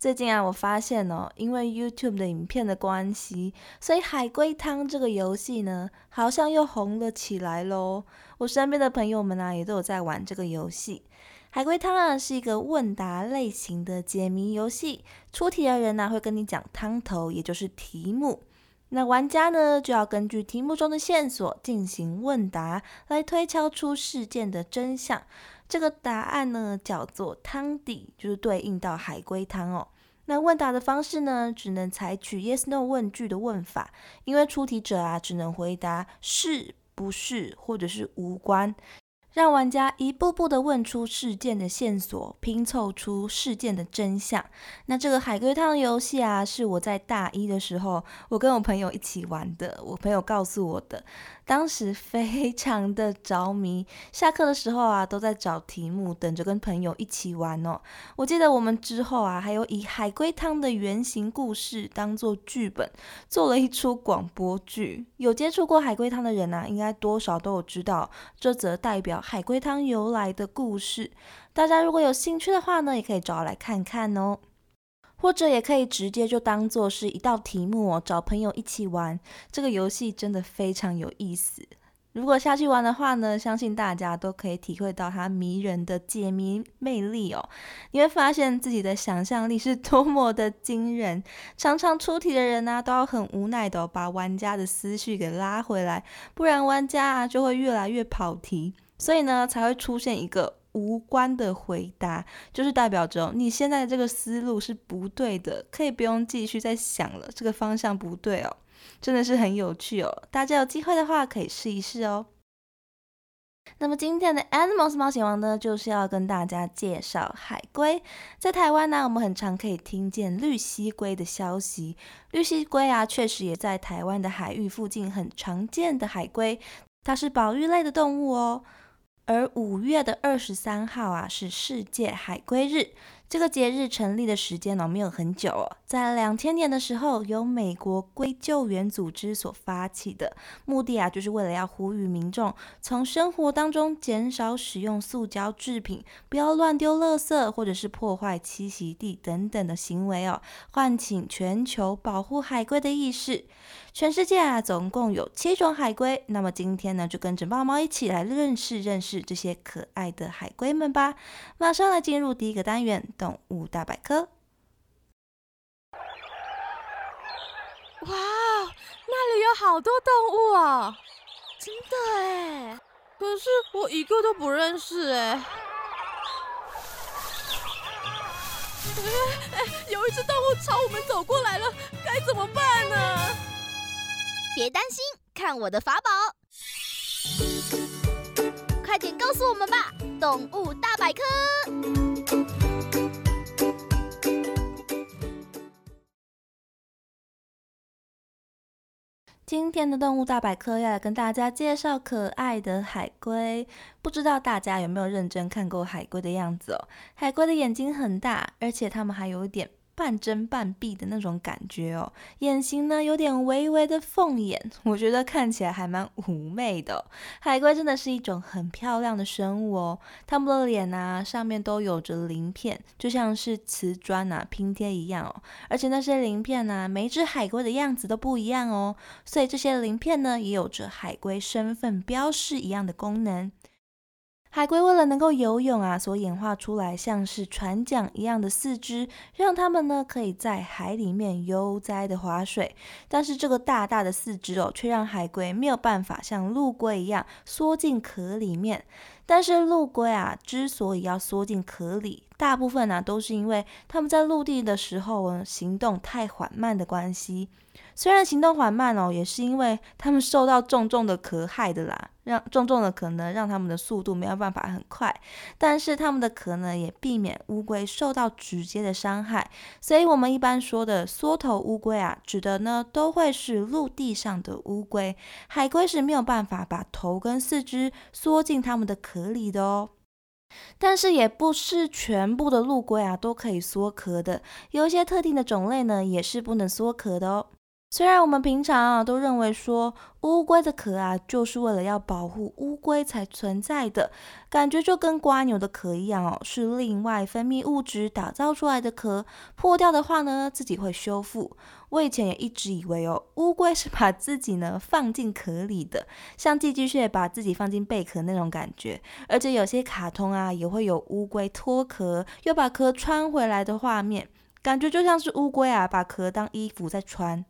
最近啊，我发现哦，因为 YouTube 的影片的关系，所以海龟汤这个游戏呢，好像又红了起来喽。我身边的朋友们啊，也都有在玩这个游戏。海龟汤啊，是一个问答类型的解谜游戏。出题的人呢，会跟你讲汤头，也就是题目。那玩家呢，就要根据题目中的线索进行问答，来推敲出事件的真相。这个答案呢叫做汤底，就是对应到海龟汤哦。那问答的方式呢，只能采取 yes no 问句的问法，因为出题者啊只能回答是不是或者是无关。让玩家一步步的问出事件的线索，拼凑出事件的真相。那这个海龟汤游戏啊，是我在大一的时候，我跟我朋友一起玩的。我朋友告诉我的，当时非常的着迷。下课的时候啊，都在找题目，等着跟朋友一起玩哦。我记得我们之后啊，还有以海龟汤的原型故事当做剧本，做了一出广播剧。有接触过海龟汤的人啊，应该多少都有知道这则代表。海龟汤由来的故事，大家如果有兴趣的话呢，也可以找我来看看哦。或者也可以直接就当做是一道题目哦，找朋友一起玩。这个游戏真的非常有意思。如果下去玩的话呢，相信大家都可以体会到它迷人的解谜魅力哦。你会发现自己的想象力是多么的惊人。常常出题的人呢，都要很无奈的把玩家的思绪给拉回来，不然玩家啊就会越来越跑题。所以呢，才会出现一个无关的回答，就是代表着你现在的这个思路是不对的，可以不用继续再想了，这个方向不对哦，真的是很有趣哦，大家有机会的话可以试一试哦。那么今天的 Animals 冒险王呢，就是要跟大家介绍海龟。在台湾呢，我们很常可以听见绿蜥龟的消息，绿蜥龟啊，确实也在台湾的海域附近很常见的海龟，它是保育类的动物哦。而五月的二十三号啊，是世界海龟日。这个节日成立的时间呢，没有很久哦，在两千年的时候，由美国龟救援组织所发起的，目的啊，就是为了要呼吁民众从生活当中减少使用塑胶制品，不要乱丢垃圾或者是破坏栖息地等等的行为哦，唤醒全球保护海龟的意识。全世界啊，总共有七种海龟。那么今天呢，就跟着猫猫一起来认识认识这些可爱的海龟们吧。马上来进入第一个单元——动物大百科。哇，那里有好多动物啊！真的哎，可是我一个都不认识哎。哎，有一只动物朝我们走过来了，该怎么办呢？别担心，看我的法宝！快点告诉我们吧，动物大百科。今天的动物大百科要来跟大家介绍可爱的海龟。不知道大家有没有认真看过海龟的样子哦？海龟的眼睛很大，而且它们还有一点。半睁半闭的那种感觉哦，眼型呢有点微微的凤眼，我觉得看起来还蛮妩媚的。海龟真的是一种很漂亮的生物哦，它们的脸啊上面都有着鳞片，就像是瓷砖啊拼贴一样哦。而且那些鳞片呢，每一只海龟的样子都不一样哦，所以这些鳞片呢也有着海龟身份标识一样的功能。海龟为了能够游泳啊，所演化出来像是船桨一样的四肢，让它们呢可以在海里面悠哉的划水。但是这个大大的四肢哦，却让海龟没有办法像陆龟一样缩进壳里面。但是陆龟啊，之所以要缩进壳里，大部分呢都是因为它们在陆地的时候行动太缓慢的关系。虽然行动缓慢哦，也是因为它们受到重重的壳害的啦，让重重的壳呢让它们的速度没有办法很快。但是它们的壳呢也避免乌龟受到直接的伤害，所以我们一般说的缩头乌龟啊，指的呢都会是陆地上的乌龟。海龟是没有办法把头跟四肢缩进它们的壳合理的哦。但是也不是全部的陆龟啊都可以缩壳的，有一些特定的种类呢也是不能缩壳的哦。虽然我们平常啊都认为说乌龟的壳啊就是为了要保护乌龟才存在的，感觉就跟瓜牛的壳一样哦，是另外分泌物质打造出来的壳，破掉的话呢自己会修复。我以前也一直以为哦，乌龟是把自己呢放进壳里的，像寄居蟹把自己放进贝壳那种感觉。而且有些卡通啊也会有乌龟脱壳又把壳穿回来的画面，感觉就像是乌龟啊把壳当衣服在穿。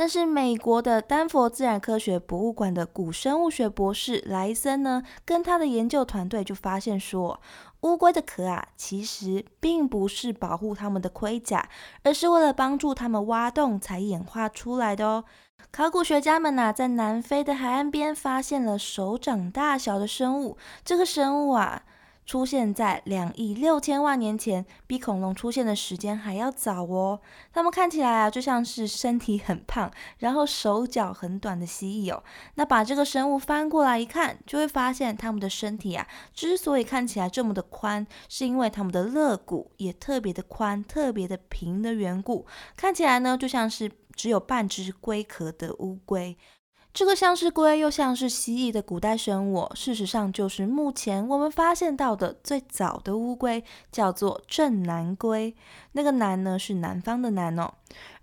但是美国的丹佛自然科学博物馆的古生物学博士莱森呢，跟他的研究团队就发现说，乌龟的壳啊，其实并不是保护它们的盔甲，而是为了帮助它们挖洞才演化出来的哦。考古学家们呐，在南非的海岸边发现了手掌大小的生物，这个生物啊。出现在两亿六千万年前，比恐龙出现的时间还要早哦。它们看起来啊，就像是身体很胖，然后手脚很短的蜥蜴哦。那把这个生物翻过来一看，就会发现它们的身体啊，之所以看起来这么的宽，是因为它们的肋骨也特别的宽、特别的平的缘故。看起来呢，就像是只有半只龟壳的乌龟。这个像是龟又像是蜥蜴的古代生物，事实上就是目前我们发现到的最早的乌龟，叫做正南龟。那个南呢是南方的南哦。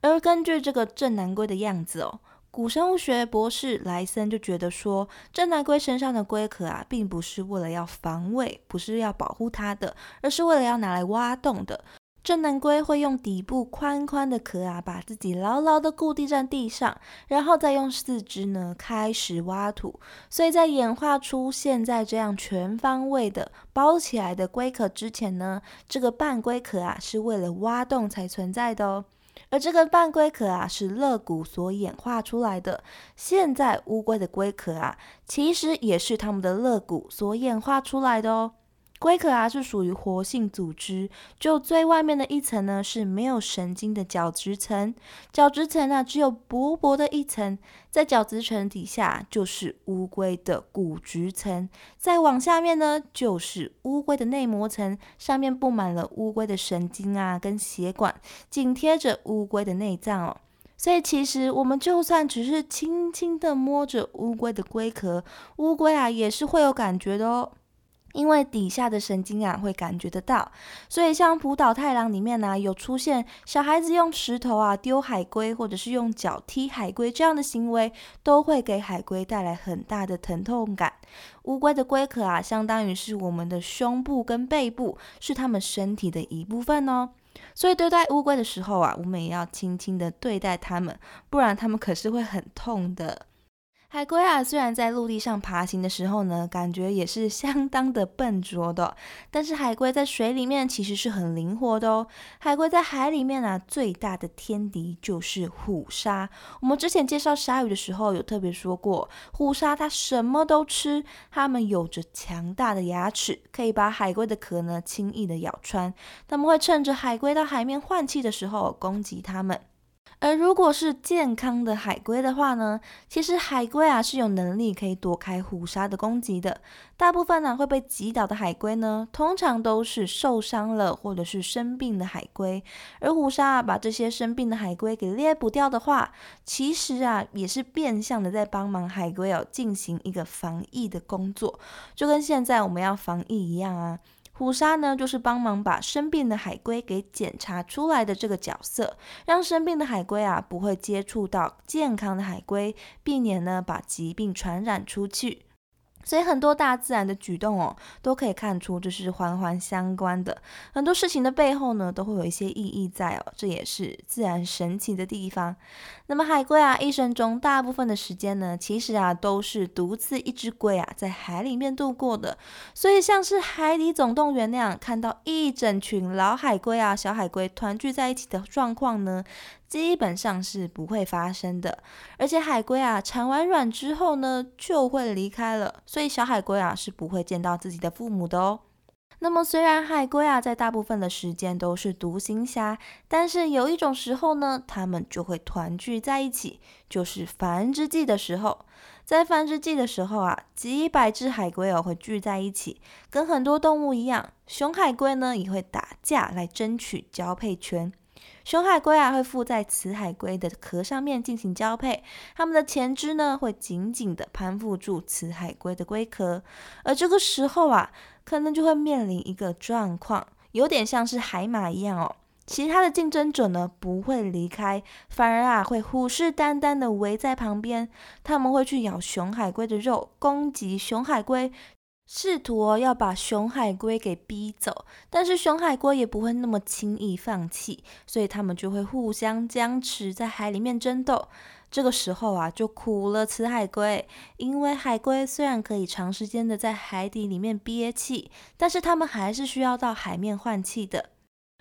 而根据这个正南龟的样子哦，古生物学博士莱森就觉得说，正南龟身上的龟壳啊，并不是为了要防卫，不是要保护它的，而是为了要拿来挖洞的。正南龟会用底部宽宽的壳啊，把自己牢牢的固定在地上，然后再用四肢呢开始挖土。所以在演化出现在这样全方位的包起来的龟壳之前呢，这个半龟壳啊是为了挖洞才存在的哦。而这个半龟壳啊是肋骨所演化出来的。现在乌龟的龟壳啊，其实也是它们的肋骨所演化出来的哦。龟壳啊是属于活性组织，就最外面的一层呢是没有神经的角质层，角质层啊只有薄薄的一层，在角质层底下就是乌龟的骨质层，再往下面呢就是乌龟的内膜层，上面布满了乌龟的神经啊跟血管，紧贴着乌龟的内脏哦，所以其实我们就算只是轻轻的摸着乌龟的龟壳，乌龟啊也是会有感觉的哦。因为底下的神经啊会感觉得到，所以像浦岛太郎里面呢有出现小孩子用石头啊丢海龟，或者是用脚踢海龟这样的行为，都会给海龟带来很大的疼痛感。乌龟的龟壳啊，相当于是我们的胸部跟背部，是它们身体的一部分哦。所以对待乌龟的时候啊，我们也要轻轻的对待它们，不然它们可是会很痛的。海龟啊，虽然在陆地上爬行的时候呢，感觉也是相当的笨拙的，但是海龟在水里面其实是很灵活的哦。海龟在海里面啊，最大的天敌就是虎鲨。我们之前介绍鲨鱼的时候，有特别说过，虎鲨它什么都吃，它们有着强大的牙齿，可以把海龟的壳呢轻易的咬穿。它们会趁着海龟到海面换气的时候攻击它们。而如果是健康的海龟的话呢，其实海龟啊是有能力可以躲开虎鲨的攻击的。大部分呢会被击倒的海龟呢，通常都是受伤了或者是生病的海龟。而虎鲨啊把这些生病的海龟给猎捕掉的话，其实啊也是变相的在帮忙海龟哦进行一个防疫的工作，就跟现在我们要防疫一样啊。捕杀呢，就是帮忙把生病的海龟给检查出来的这个角色，让生病的海龟啊不会接触到健康的海龟，避免呢把疾病传染出去。所以很多大自然的举动哦，都可以看出这是环环相关的。很多事情的背后呢，都会有一些意义在哦，这也是自然神奇的地方。那么海龟啊，一生中大部分的时间呢，其实啊都是独自一只龟啊在海里面度过的。所以像是《海底总动员》那样看到一整群老海龟啊、小海龟团聚在一起的状况呢。基本上是不会发生的，而且海龟啊产完卵之后呢就会离开了，所以小海龟啊是不会见到自己的父母的哦。那么虽然海龟啊在大部分的时间都是独行侠，但是有一种时候呢，它们就会团聚在一起，就是繁殖季的时候。在繁殖季的时候啊，几百只海龟哦会聚在一起，跟很多动物一样，雄海龟呢也会打架来争取交配权。雄海龟啊会附在雌海龟的壳上面进行交配，它们的前肢呢会紧紧的攀附住雌海龟的龟壳，而这个时候啊，可能就会面临一个状况，有点像是海马一样哦，其他的竞争者呢不会离开，反而啊会虎视眈眈的围在旁边，他们会去咬雄海龟的肉，攻击雄海龟。试图哦要把熊海龟给逼走，但是熊海龟也不会那么轻易放弃，所以他们就会互相僵持在海里面争斗。这个时候啊，就苦了雌海龟，因为海龟虽然可以长时间的在海底里面憋气，但是它们还是需要到海面换气的。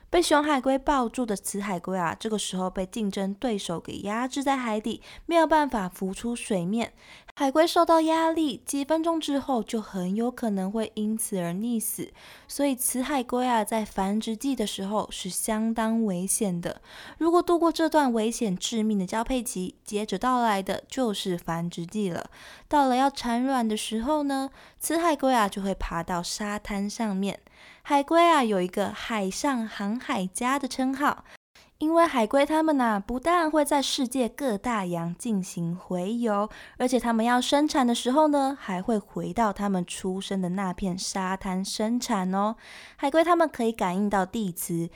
被雄海龟抱住的雌海龟啊，这个时候被竞争对手给压制在海底，没有办法浮出水面。海龟受到压力，几分钟之后就很有可能会因此而溺死。所以雌海龟啊，在繁殖季的时候是相当危险的。如果度过这段危险致命的交配期，接着到来的就是繁殖季了。到了要产卵的时候呢，雌海龟啊就会爬到沙滩上面。海龟啊，有一个海上航海家的称号，因为海龟它们呐，不但会在世界各大洋进行回游，而且它们要生产的时候呢，还会回到它们出生的那片沙滩生产哦。海龟它们可以感应到地磁。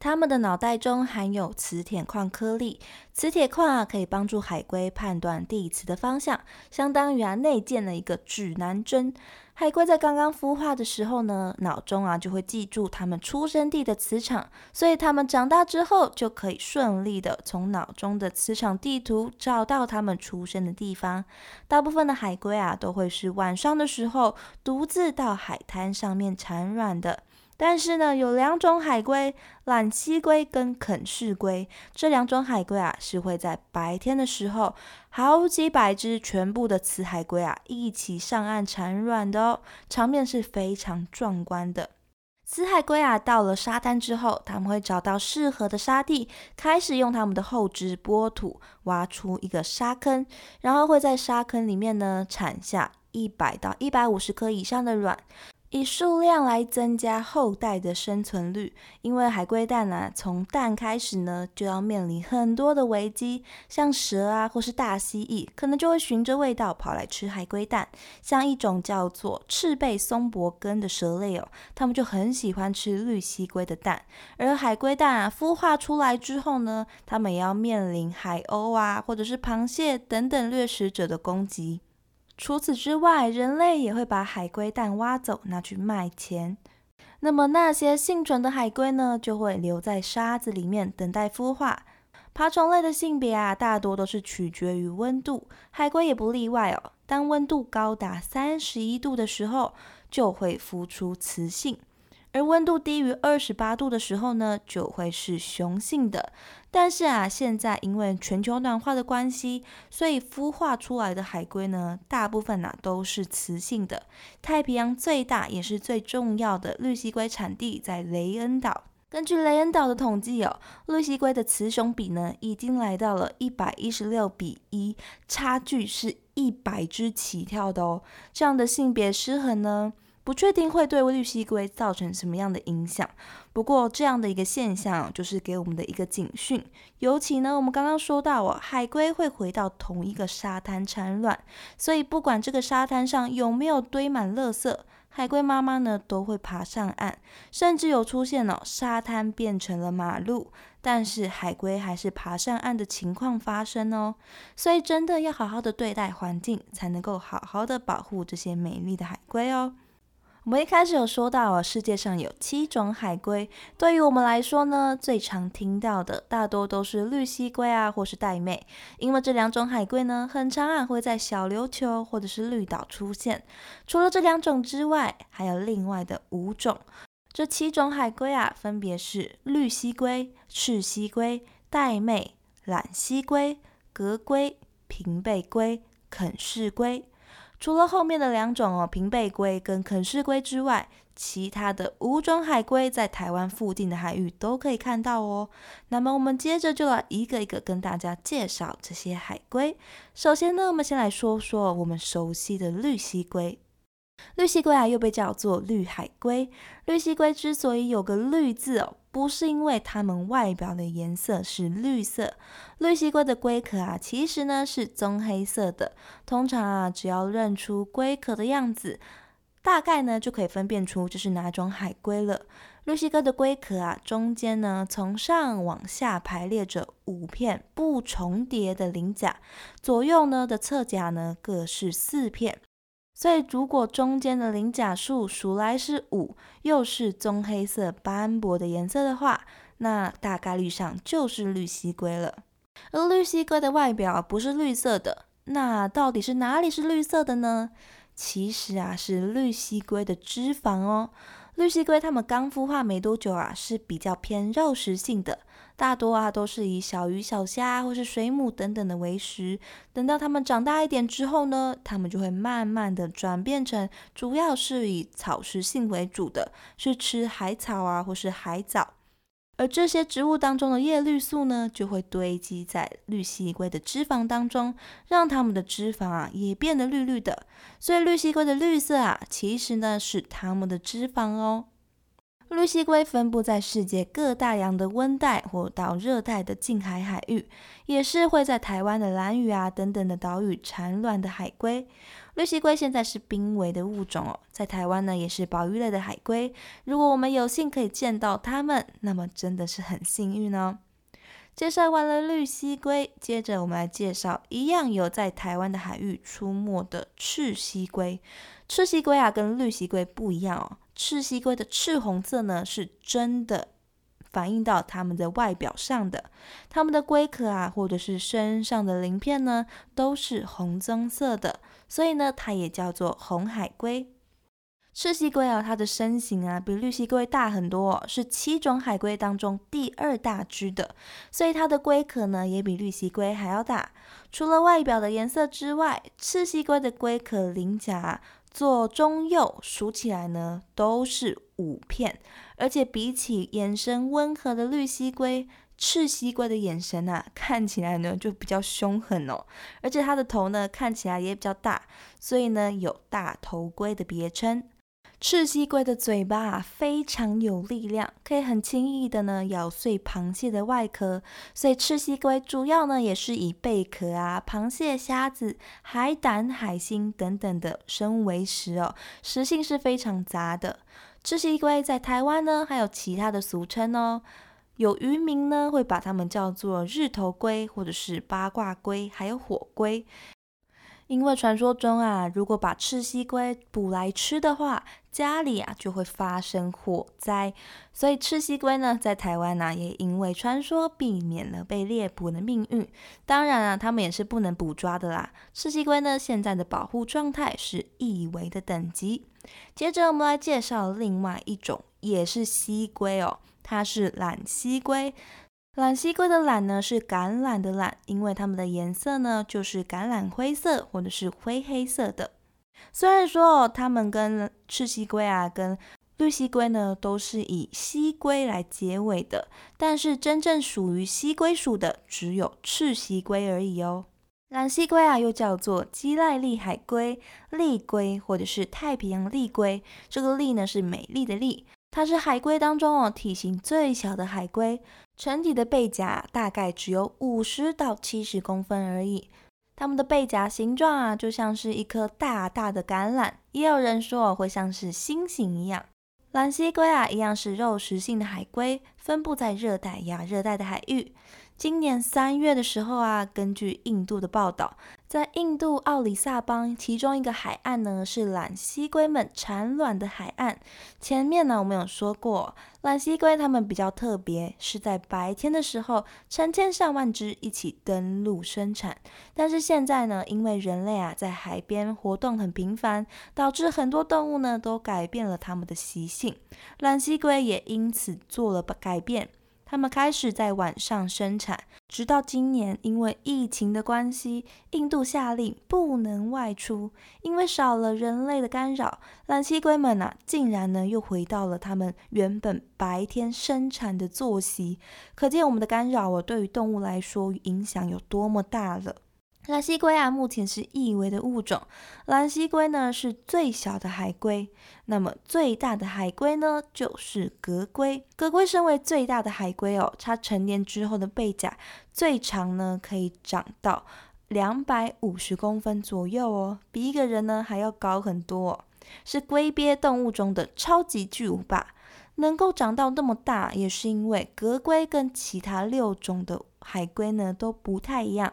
它们的脑袋中含有磁铁矿颗粒，磁铁矿啊可以帮助海龟判断地磁的方向，相当于啊内建了一个指南针。海龟在刚刚孵化的时候呢，脑中啊就会记住它们出生地的磁场，所以它们长大之后就可以顺利的从脑中的磁场地图找到它们出生的地方。大部分的海龟啊都会是晚上的时候独自到海滩上面产卵的。但是呢，有两种海龟，懒栖龟跟啃噬龟，这两种海龟啊，是会在白天的时候，好几百只全部的雌海龟啊，一起上岸产卵的哦，场面是非常壮观的。雌海龟啊，到了沙滩之后，他们会找到适合的沙地，开始用他们的后肢拨土，挖出一个沙坑，然后会在沙坑里面呢，产下一百到一百五十颗以上的卵。以数量来增加后代的生存率，因为海龟蛋啊，从蛋开始呢，就要面临很多的危机，像蛇啊，或是大蜥蜴，可能就会循着味道跑来吃海龟蛋。像一种叫做赤背松柏根的蛇类哦，它们就很喜欢吃绿蜥龟的蛋。而海龟蛋啊，孵化出来之后呢，它们也要面临海鸥啊，或者是螃蟹等等掠食者的攻击。除此之外，人类也会把海龟蛋挖走，拿去卖钱。那么那些幸存的海龟呢，就会留在沙子里面等待孵化。爬虫类的性别啊，大多都是取决于温度，海龟也不例外哦。当温度高达三十一度的时候，就会孵出雌性。而温度低于二十八度的时候呢，就会是雄性的。但是啊，现在因为全球暖化的关系，所以孵化出来的海龟呢，大部分呐都是雌性的。太平洋最大也是最重要的绿蜥龟产地在雷恩岛。根据雷恩岛的统计哦，绿蜥龟的雌雄比呢，已经来到了一百一十六比一，差距是一百只起跳的哦。这样的性别失衡呢？不确定会对绿蜥龟造成什么样的影响，不过这样的一个现象就是给我们的一个警讯。尤其呢，我们刚刚说到哦，海龟会回到同一个沙滩产卵，所以不管这个沙滩上有没有堆满垃圾，海龟妈妈呢都会爬上岸，甚至有出现了沙滩变成了马路。但是海龟还是爬上岸的情况发生哦。所以真的要好好的对待环境，才能够好好的保护这些美丽的海龟哦。我们一开始有说到啊，世界上有七种海龟。对于我们来说呢，最常听到的大多都是绿蜥龟啊，或是玳瑁。因为这两种海龟呢，很常啊会在小琉球或者是绿岛出现。除了这两种之外，还有另外的五种。这七种海龟啊，分别是绿蜥龟、赤蜥龟、玳瑁、懒蜥龟、革龟、平背龟、肯氏龟。除了后面的两种哦，平背龟跟肯氏龟之外，其他的五种海龟在台湾附近的海域都可以看到哦。那么我们接着就来一个一个跟大家介绍这些海龟。首先呢，我们先来说说我们熟悉的绿蜥龟。绿蜥龟啊，又被叫做绿海龟。绿蜥龟之所以有个“绿”字哦，不是因为它们外表的颜色是绿色。绿蜥龟的龟壳啊，其实呢是棕黑色的。通常啊，只要认出龟壳的样子，大概呢就可以分辨出这是哪种海龟了。绿蜥龟的龟壳啊，中间呢从上往下排列着五片不重叠的鳞甲，左右呢的侧甲呢各是四片。所以，如果中间的鳞甲数数来是五，又是棕黑色斑驳的颜色的话，那大概率上就是绿蜥龟了。而绿蜥龟的外表不是绿色的，那到底是哪里是绿色的呢？其实啊，是绿蜥龟的脂肪哦。绿蜥龟它们刚孵化没多久啊，是比较偏肉食性的。大多啊都是以小鱼、小虾或是水母等等的为食。等到它们长大一点之后呢，它们就会慢慢的转变成主要是以草食性为主的，是吃海草啊或是海藻。而这些植物当中的叶绿素呢，就会堆积在绿蜥龟的脂肪当中，让它们的脂肪啊也变得绿绿的。所以绿蜥龟的绿色啊，其实呢是它们的脂肪哦。绿蜥龟分布在世界各大洋的温带或到热带的近海海域，也是会在台湾的蓝屿啊等等的岛屿产卵的海龟。绿蜥龟现在是濒危的物种哦，在台湾呢也是保育类的海龟。如果我们有幸可以见到它们，那么真的是很幸运哦。介绍完了绿蜥龟，接着我们来介绍一样有在台湾的海域出没的赤蜥龟。赤蜥龟啊，跟绿蜥龟不一样哦。赤蜥龟的赤红色呢，是真的反映到它们的外表上的。它们的龟壳啊，或者是身上的鳞片呢，都是红棕色的，所以呢，它也叫做红海龟。赤蜥龟啊，它的身形啊，比绿蜥龟大很多，是七种海龟当中第二大只的，所以它的龟壳呢，也比绿蜥龟还要大。除了外表的颜色之外，赤蜥龟的龟壳鳞甲。左中右数起来呢，都是五片，而且比起眼神温和的绿蜥龟，赤蜥龟的眼神啊，看起来呢就比较凶狠哦。而且它的头呢，看起来也比较大，所以呢有大头龟的别称。赤蜥龟的嘴巴啊非常有力量，可以很轻易的呢咬碎螃蟹的外壳，所以赤蜥龟主要呢也是以贝壳啊、螃蟹、虾子、海胆、海星等等的生物为食哦，食性是非常杂的。赤蜥龟在台湾呢还有其他的俗称哦，有渔民呢会把它们叫做日头龟或者是八卦龟，还有火龟。因为传说中啊，如果把赤蜥龟捕来吃的话，家里啊就会发生火灾，所以赤蜥龟呢，在台湾呢，也因为传说避免了被猎捕的命运。当然啊，他们也是不能捕抓的啦。赤蜥龟呢，现在的保护状态是易危的等级。接着我们来介绍另外一种，也是蜥龟哦，它是懒蜥龟。懒蜥龟的懒呢是橄榄的懒，因为它们的颜色呢就是橄榄灰色或者是灰黑色的。虽然说它们跟赤蜥龟啊、跟绿蜥龟呢都是以蜥龟来结尾的，但是真正属于蜥龟属的只有赤蜥龟而已哦。蓝蜥龟啊又叫做基赖利海龟、丽龟或者是太平洋丽龟，这个丽呢是美丽的丽。它是海龟当中哦体型最小的海龟，成体的背甲大概只有五十到七十公分而已。它们的背甲形状啊，就像是一颗大大的橄榄，也有人说会像是星星一样。蓝蜥龟啊，一样是肉食性的海龟，分布在热带、亚热带的海域。今年三月的时候啊，根据印度的报道，在印度奥里萨邦其中一个海岸呢，是懒蜥龟们产卵的海岸。前面呢，我们有说过，懒蜥龟它们比较特别，是在白天的时候，成千上万只一起登陆生产。但是现在呢，因为人类啊在海边活动很频繁，导致很多动物呢都改变了它们的习性，懒蜥龟也因此做了改变。他们开始在晚上生产，直到今年，因为疫情的关系，印度下令不能外出。因为少了人类的干扰，蓝蜥龟们啊，竟然呢又回到了他们原本白天生产的作息。可见我们的干扰哦，对于动物来说影响有多么大了。蓝蜥龟啊，目前是易危的物种。蓝蜥龟呢是最小的海龟，那么最大的海龟呢就是革龟。革龟身为最大的海龟哦，它成年之后的背甲最长呢可以长到两百五十公分左右哦，比一个人呢还要高很多，哦是龟鳖动物中的超级巨无霸。能够长到那么大，也是因为革龟跟其他六种的海龟呢都不太一样。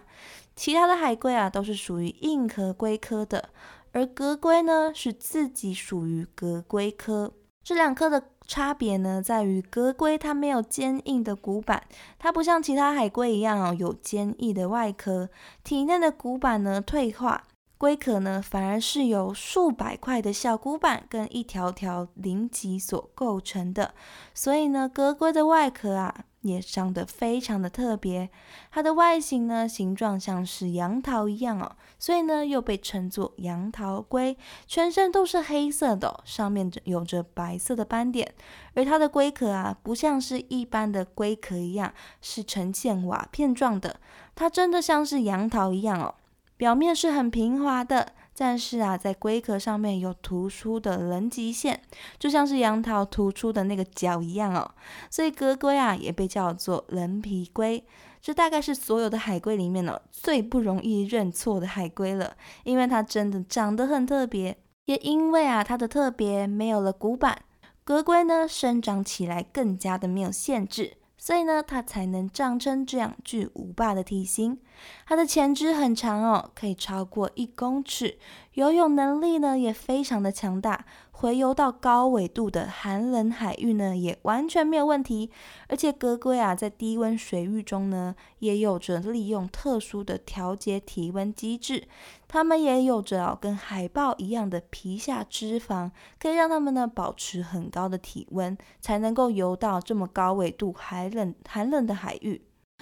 其他的海龟啊，都是属于硬壳龟科的，而革龟呢，是自己属于革龟科。这两科的差别呢，在于革龟它没有坚硬的骨板，它不像其他海龟一样哦，有坚毅的外壳，体内的骨板呢退化，龟壳呢反而是由数百块的小骨板跟一条条鳞脊所构成的，所以呢，革龟的外壳啊。也长得非常的特别，它的外形呢，形状像是杨桃一样哦，所以呢又被称作杨桃龟。全身都是黑色的，上面有着白色的斑点，而它的龟壳啊，不像是一般的龟壳一样是呈现瓦片状的，它真的像是杨桃一样哦，表面是很平滑的。但是啊，在龟壳上面有突出的棱极线，就像是杨桃突出的那个角一样哦。所以革龟啊也被叫做棱皮龟。这大概是所有的海龟里面呢最不容易认错的海龟了，因为它真的长得很特别。也因为啊它的特别，没有了骨板，革龟呢生长起来更加的没有限制。所以呢，它才能长成这样巨无霸的体型。它的前肢很长哦，可以超过一公尺，游泳能力呢也非常的强大。回游到高纬度的寒冷海域呢，也完全没有问题。而且格龟啊，在低温水域中呢，也有着利用特殊的调节体温机制。它们也有着跟海豹一样的皮下脂肪，可以让它们呢保持很高的体温，才能够游到这么高纬度、寒冷寒冷的海域。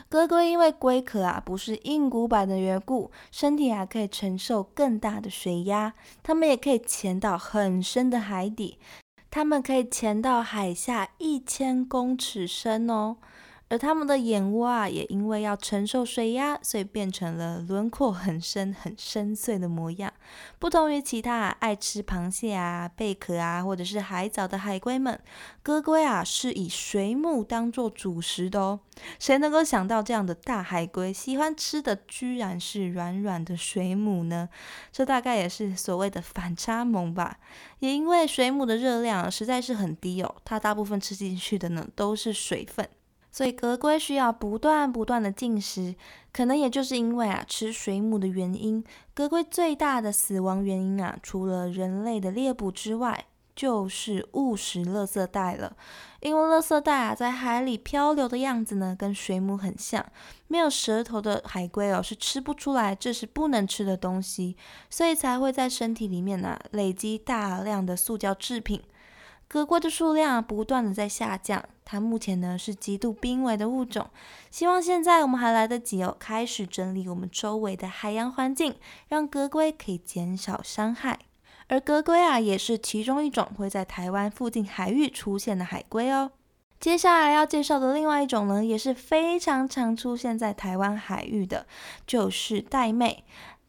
哥龟因为龟壳啊不是硬骨板的缘故，身体啊可以承受更大的水压，它们也可以潜到很深的海底，它们可以潜到海下一千公尺深哦。而它们的眼窝啊，也因为要承受水压，所以变成了轮廓很深、很深邃的模样。不同于其他爱吃螃蟹啊、贝壳啊，或者是海藻的海龟们，哥龟啊是以水母当做主食的哦。谁能够想到这样的大海龟喜欢吃的居然是软软的水母呢？这大概也是所谓的反差萌吧。也因为水母的热量实在是很低哦，它大部分吃进去的呢都是水分。所以格龟需要不断不断的进食，可能也就是因为啊吃水母的原因，格龟最大的死亡原因啊，除了人类的猎捕之外，就是误食垃圾袋了。因为垃圾袋啊在海里漂流的样子呢，跟水母很像，没有舌头的海龟哦是吃不出来这是不能吃的东西，所以才会在身体里面呢累积大量的塑胶制品。革龟的数量不断的在下降，它目前呢是极度濒危的物种。希望现在我们还来得及哦，开始整理我们周围的海洋环境，让革龟可以减少伤害。而革龟啊，也是其中一种会在台湾附近海域出现的海龟哦。接下来要介绍的另外一种呢，也是非常常出现在台湾海域的，就是玳瑁。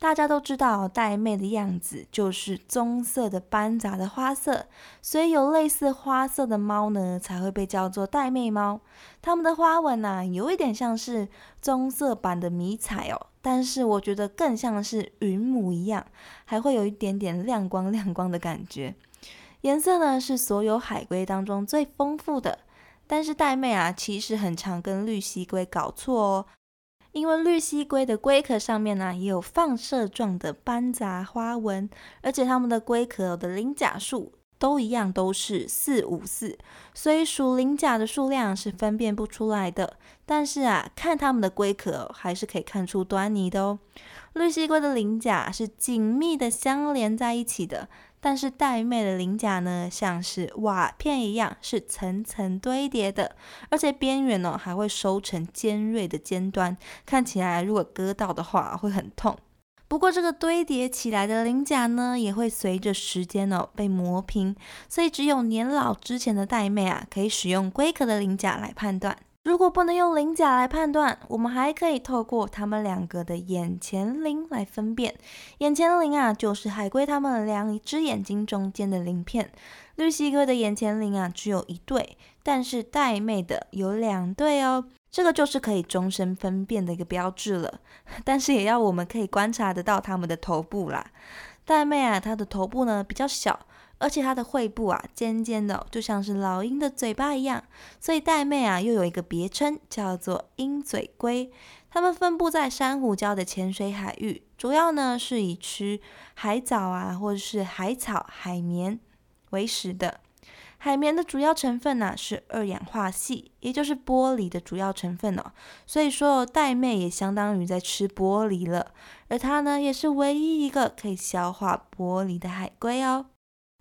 大家都知道，玳瑁的样子就是棕色的斑杂的花色，所以有类似花色的猫呢，才会被叫做玳瑁猫。它们的花纹呢，有一点像是棕色版的迷彩哦，但是我觉得更像是云母一样，还会有一点点亮光亮光的感觉。颜色呢是所有海龟当中最丰富的。但是玳瑁啊，其实很常跟绿蜥龟搞错哦，因为绿蜥龟的龟壳上面呢也有放射状的斑杂花纹，而且它们的龟壳的鳞甲数都一样，都是四五四，所以属鳞甲的数量是分辨不出来的。但是啊，看它们的龟壳还是可以看出端倪的哦。绿蜥龟的鳞甲是紧密的相连在一起的。但是玳瑁的鳞甲呢，像是瓦片一样，是层层堆叠的，而且边缘呢还会收成尖锐的尖端，看起来如果割到的话会很痛。不过这个堆叠起来的鳞甲呢，也会随着时间哦被磨平，所以只有年老之前的玳瑁啊，可以使用龟壳的鳞甲来判断。如果不能用鳞甲来判断，我们还可以透过它们两个的眼前鳞来分辨。眼前鳞啊，就是海龟它们两只眼睛中间的鳞片。绿蜥龟的眼前鳞啊只有一对，但是玳妹的有两对哦。这个就是可以终身分辨的一个标志了。但是也要我们可以观察得到它们的头部啦。玳妹啊，它的头部呢比较小。而且它的喙部啊尖尖的，就像是老鹰的嘴巴一样，所以玳瑁啊又有一个别称叫做鹰嘴龟。它们分布在珊瑚礁的浅水海域，主要呢是以吃海藻啊或者是海草、海绵为食的。海绵的主要成分呢是二氧化锡，也就是玻璃的主要成分哦。所以说玳瑁也相当于在吃玻璃了，而它呢也是唯一一个可以消化玻璃的海龟哦。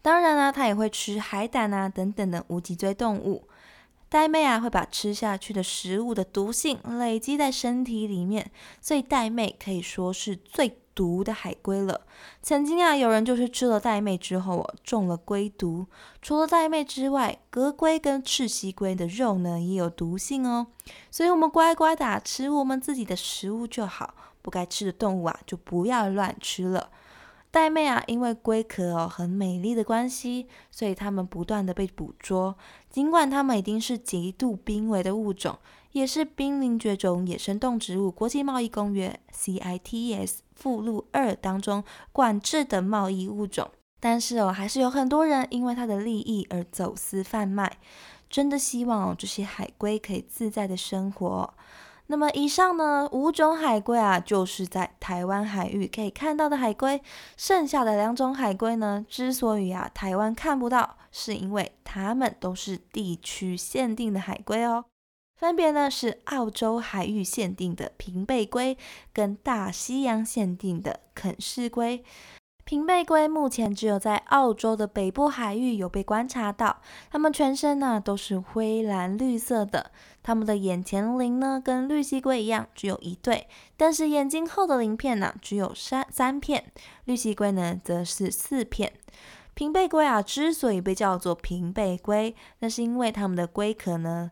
当然啦，它也会吃海胆啊等等的无脊椎动物。玳妹啊会把吃下去的食物的毒性累积在身体里面，所以玳妹可以说是最毒的海龟了。曾经啊有人就是吃了玳妹之后哦中了龟毒。除了玳妹之外，蛤龟跟赤蜥龟的肉呢也有毒性哦。所以我们乖乖的吃我们自己的食物就好，不该吃的动物啊就不要乱吃了。玳瑁啊，因为龟壳哦很美丽的关系，所以它们不断的被捕捉。尽管它们已经是极度濒危的物种，也是濒临绝种野生动植物国际贸易公约 （CITES） 附录二当中管制的贸易物种，但是哦，还是有很多人因为它的利益而走私贩卖。真的希望哦，这些海龟可以自在的生活。那么以上呢五种海龟啊，就是在台湾海域可以看到的海龟。剩下的两种海龟呢，之所以啊台湾看不到，是因为它们都是地区限定的海龟哦。分别呢是澳洲海域限定的平背龟，跟大西洋限定的肯氏龟。平背龟目前只有在澳洲的北部海域有被观察到，它们全身呢都是灰蓝绿色的，它们的眼前鳞呢跟绿蜥龟一样只有一对，但是眼睛后的鳞片呢只有三三片，绿蜥龟呢则是四片。平背龟啊之所以被叫做平背龟，那是因为它们的龟壳呢。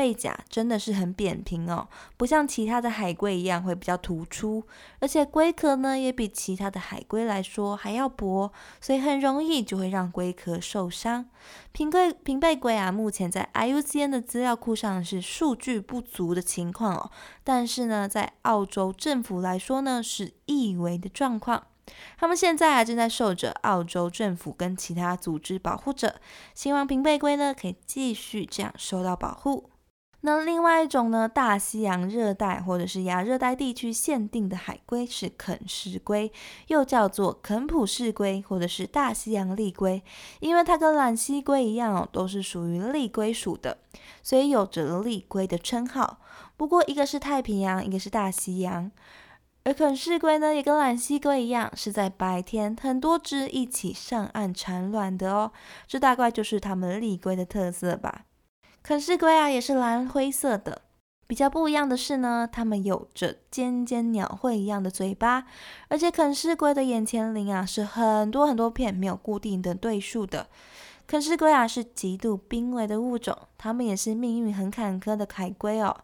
背甲真的是很扁平哦，不像其他的海龟一样会比较突出，而且龟壳呢也比其他的海龟来说还要薄，所以很容易就会让龟壳受伤。平龟平背龟啊，目前在 IUCN 的资料库上是数据不足的情况哦，但是呢，在澳洲政府来说呢是易为的状况，他们现在还正在受着澳洲政府跟其他组织保护着，希望平背龟呢可以继续这样受到保护。那另外一种呢，大西洋热带或者是亚热带地区限定的海龟是肯氏龟，又叫做肯普氏龟或者是大西洋丽龟，因为它跟蓝蜥龟一样哦，都是属于丽龟属的，所以有着丽龟的称号。不过一个是太平洋，一个是大西洋，而肯氏龟呢，也跟蓝蜥龟一样，是在白天很多只一起上岸产卵的哦，这大概就是它们丽龟的特色吧。肯氏龟啊，也是蓝灰色的。比较不一样的是呢，它们有着尖尖鸟喙一样的嘴巴，而且肯氏龟的眼前鳞啊是很多很多片，没有固定的对数的。肯氏龟啊是极度濒危的物种，它们也是命运很坎坷的海龟哦。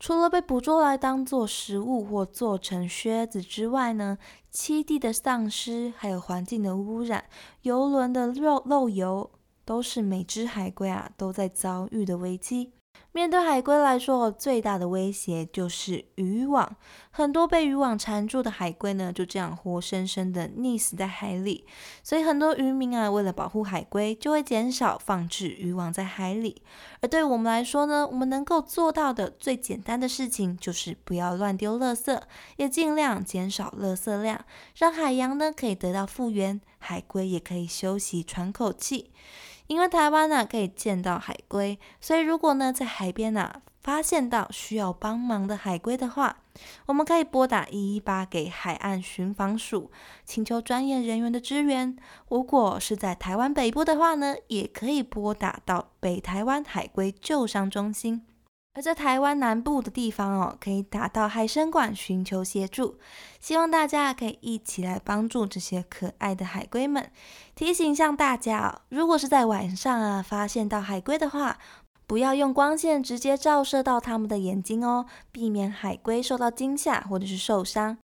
除了被捕捉来当做食物或做成靴子之外呢，栖地的丧失，还有环境的污染，游轮的漏漏油。都是每只海龟啊都在遭遇的危机。面对海龟来说，最大的威胁就是渔网。很多被渔网缠住的海龟呢，就这样活生生的溺死在海里。所以很多渔民啊，为了保护海龟，就会减少放置渔网在海里。而对我们来说呢，我们能够做到的最简单的事情，就是不要乱丢垃圾，也尽量减少垃圾量，让海洋呢可以得到复原，海龟也可以休息喘口气。因为台湾呢可以见到海龟，所以如果呢在海边呢发现到需要帮忙的海龟的话，我们可以拨打一一八给海岸巡防署，请求专业人员的支援。如果是在台湾北部的话呢，也可以拨打到北台湾海龟救伤中心。而在台湾南部的地方哦，可以打到海参馆寻求协助。希望大家可以一起来帮助这些可爱的海龟们。提醒一下大家哦，如果是在晚上啊发现到海龟的话，不要用光线直接照射到它们的眼睛哦，避免海龟受到惊吓或者是受伤。